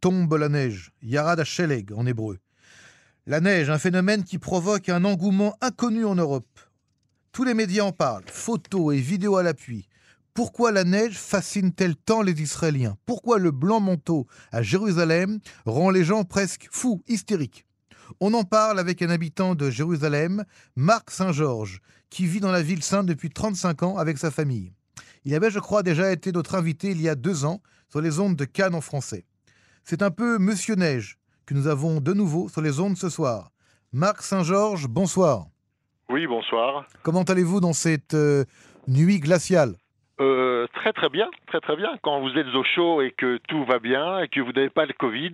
tombe la neige, Yarad Sheleg en hébreu. La neige, un phénomène qui provoque un engouement inconnu en Europe. Tous les médias en parlent, photos et vidéos à l'appui. Pourquoi la neige fascine-t-elle tant les Israéliens? Pourquoi le blanc manteau à Jérusalem rend les gens presque fous, hystériques? On en parle avec un habitant de Jérusalem, Marc Saint-Georges, qui vit dans la ville sainte depuis 35 ans avec sa famille. Il avait, je crois, déjà été notre invité il y a deux ans sur les ondes de Cannes en français. C'est un peu Monsieur Neige que nous avons de nouveau sur les ondes ce soir. Marc Saint-Georges, bonsoir. Oui, bonsoir. Comment allez-vous dans cette euh, nuit glaciale? Euh, très très bien, très très bien. Quand vous êtes au chaud et que tout va bien et que vous n'avez pas le Covid,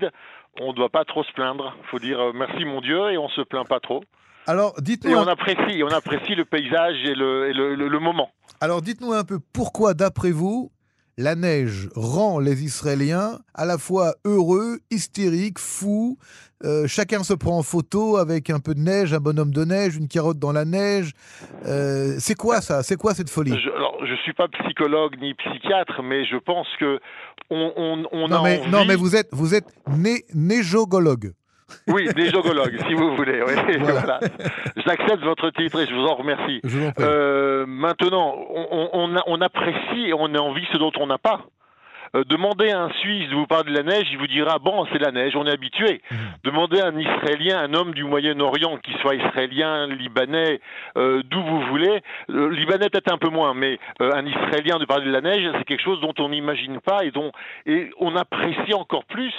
on ne doit pas trop se plaindre. Il faut dire euh, merci mon Dieu et on se plaint pas trop. Alors, dites-nous. Et on apprécie, on apprécie le paysage et le, le moment. Alors, dites-nous un peu pourquoi, d'après vous, la neige rend les Israéliens à la fois heureux, hystériques, fous. Euh, chacun se prend en photo avec un peu de neige, un bonhomme de neige, une carotte dans la neige. Euh, c'est quoi ça? C'est quoi cette folie? Je, alors, je suis pas psychologue ni psychiatre, mais je pense que on, on, non, a mais, envie... Non, mais vous êtes, vous êtes né, néjogologue. Oui, des jogologues, si vous voulez. Voilà. J'accepte votre titre et je vous en remercie. euh, maintenant, on, on, on, apprécie et on a envie ce dont on n'a pas. Euh, demandez à un Suisse de vous parler de la neige, il vous dira bon, c'est la neige, on est habitué. Mmh. Demandez à un Israélien, un homme du Moyen-Orient, qui soit israélien, libanais, euh, d'où vous voulez, euh, libanais peut-être un peu moins, mais un Israélien de parler de la neige, c'est quelque chose dont on n'imagine pas et dont et on apprécie encore plus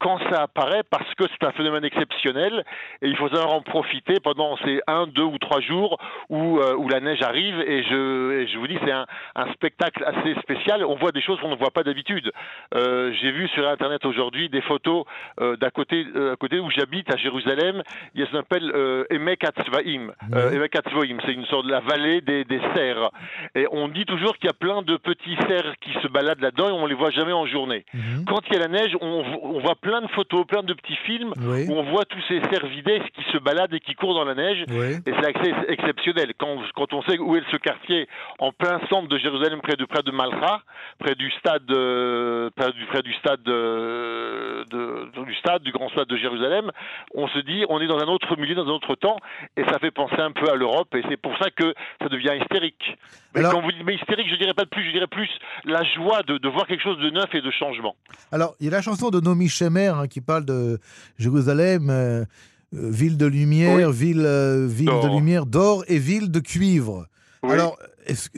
quand ça apparaît parce que c'est un phénomène exceptionnel et il faut savoir en profiter pendant ces un, deux ou trois jours où, euh, où la neige arrive et je, et je vous dis c'est un, un, spectacle assez spécial. On voit des choses qu'on ne voit pas d'habitude. Euh, J'ai vu sur internet aujourd'hui des photos euh, d'à côté, à côté où j'habite à Jérusalem. Il y a ce qu'on appelle Emek Atzvaim. Emek Atzvaim, c'est une sorte de la vallée des, des cerfs. Et on dit toujours qu'il y a plein de petits cerfs qui se baladent là-dedans et on les voit jamais en journée. Mm -hmm. Quand il y a la neige, on, on voit plein plein de photos, plein de petits films oui. où on voit tous ces cervidés qui se baladent et qui courent dans la neige. Oui. Et c'est assez exceptionnel. Quand, quand on sait où est ce quartier, en plein centre de Jérusalem, près de, près de Malcha, près du stade, euh, près, du, près du stade, euh, de, du stade, du grand stade de Jérusalem, on se dit, on est dans un autre milieu, dans un autre temps, et ça fait penser un peu à l'Europe, et c'est pour ça que ça devient hystérique. Mais Alors, quand vous dites mais hystérique, je dirais pas de plus, je dirais plus la joie de, de voir quelque chose de neuf et de changement. Alors, il y a la chanson de Nomi Shemer hein, qui parle de Jérusalem, euh, ville de lumière, oui. ville, euh, ville de lumière d'or et ville de cuivre. Oui. Alors,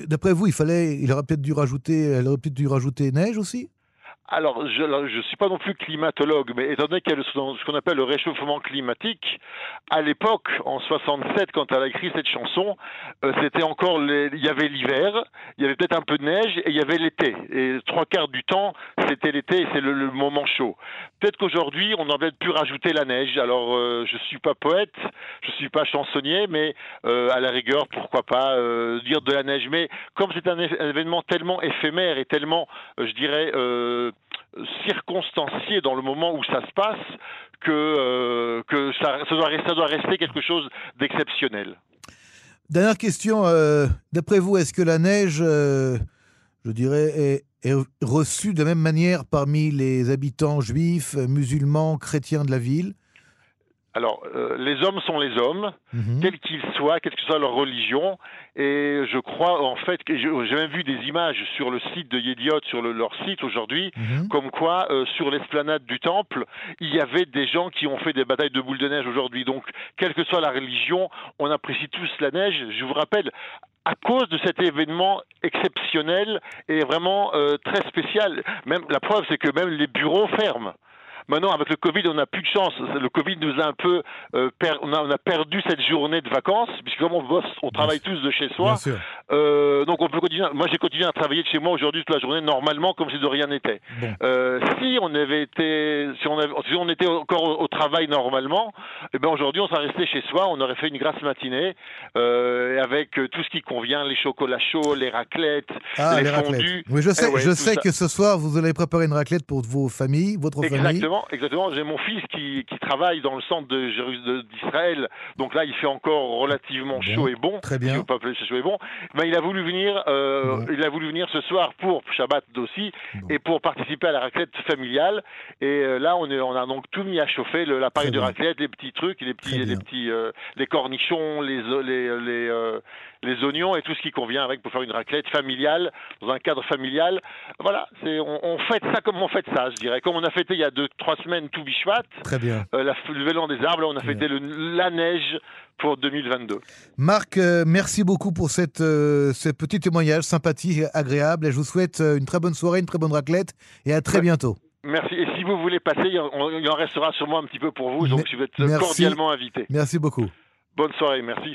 d'après vous, il fallait, il aurait peut-être dû rajouter, elle aurait peut-être dû rajouter neige aussi? Alors, je ne suis pas non plus climatologue, mais étant donné qu'il y a ce qu'on appelle le réchauffement climatique, à l'époque, en 67, quand elle a écrit cette chanson, euh, c'était encore, il y avait l'hiver, il y avait peut-être un peu de neige, et il y avait l'été. Et trois quarts du temps, c'était l'été, et c'est le, moment chaud. Peut-être qu'aujourd'hui, on aurait pu rajouter la neige. Alors, euh, je suis pas poète, je suis pas chansonnier, mais euh, à la rigueur, pourquoi pas dire de la neige. Mais comme c'est un, événement tellement éphémère et tellement, je dirais, circonstancié dans le moment où ça se passe que, euh, que ça, doit, rester quelque chose d'exceptionnel. Dernière question, euh, d'après vous, est-ce que la neige, euh, je dirais, est, est, reçue de la même manière parmi les habitants juifs, musulmans, chrétiens de la ville? Alors, euh, les hommes sont les hommes, mm -hmm. quels qu'ils soient, quelle que soit leur religion. Et je crois, en fait, que j'ai même vu des images sur le site de Yediot, sur le, leur site aujourd'hui, -hmm. comme quoi, euh, sur l'esplanade du temple, il y avait des gens qui ont fait des batailles de boules de neige aujourd'hui. Donc, quelle que soit la religion, on apprécie tous la neige. Je vous rappelle, à cause de cet événement exceptionnel et vraiment euh, très spécial, même la preuve, c'est que même les bureaux ferment. Maintenant, avec le Covid, on n'a plus de chance. Le Covid nous a un peu, euh, per... on, a, on, a, perdu cette journée de vacances, puisque comme on bosse, on travaille tous de chez soi. Euh, donc on peut continuer. Moi, j'ai continué à travailler de chez moi aujourd'hui toute la journée, normalement, comme si de rien n'était. Bon. Euh, si on avait été, si on, avait, si on était encore au, au travail normalement, eh ben aujourd'hui, on serait resté chez soi, on aurait fait une grasse matinée euh, avec tout ce qui convient, les chocolats chauds, les raclettes, ah, les, les fondus. Oui, je sais, ouais, je sais que ce soir, vous allez préparer une raclette pour vos familles, votre Exactement. famille. Exactement, exactement. J'ai mon fils qui, qui, travaille dans le centre d'Israël, donc là il fait encore relativement chaud et bon. Très bien. pas chaud et bon. Ben, il a voulu venir, euh, il a voulu venir ce soir pour Shabbat aussi et pour participer à la raclette familiale. Et euh, là on, est, on a donc tout mis à chauffer, l'appareil de raclette, les petits trucs, les petits, les petits, euh, les cornichons, les les les, les oignons et tout ce qui convient avec pour faire une raclette familiale dans un cadre familial. Voilà, c'est on, on fête ça comme on fête ça, je dirais. Comme on a fêté il y a deux, trois semaines tout Bishvat. Très bien. La, le vélo des arbres, on a fêté le, la neige pour 2022. Marc, euh, merci beaucoup pour cette, euh, ce petit témoignage sympathique, agréable. Et je vous souhaite une très bonne soirée, une très bonne raclette et à très bientôt. Merci. Et si vous voulez passer, il en, restera sûrement un petit peu pour vous. Donc je vais être cordialement invité. Merci beaucoup. Bonne soirée, merci.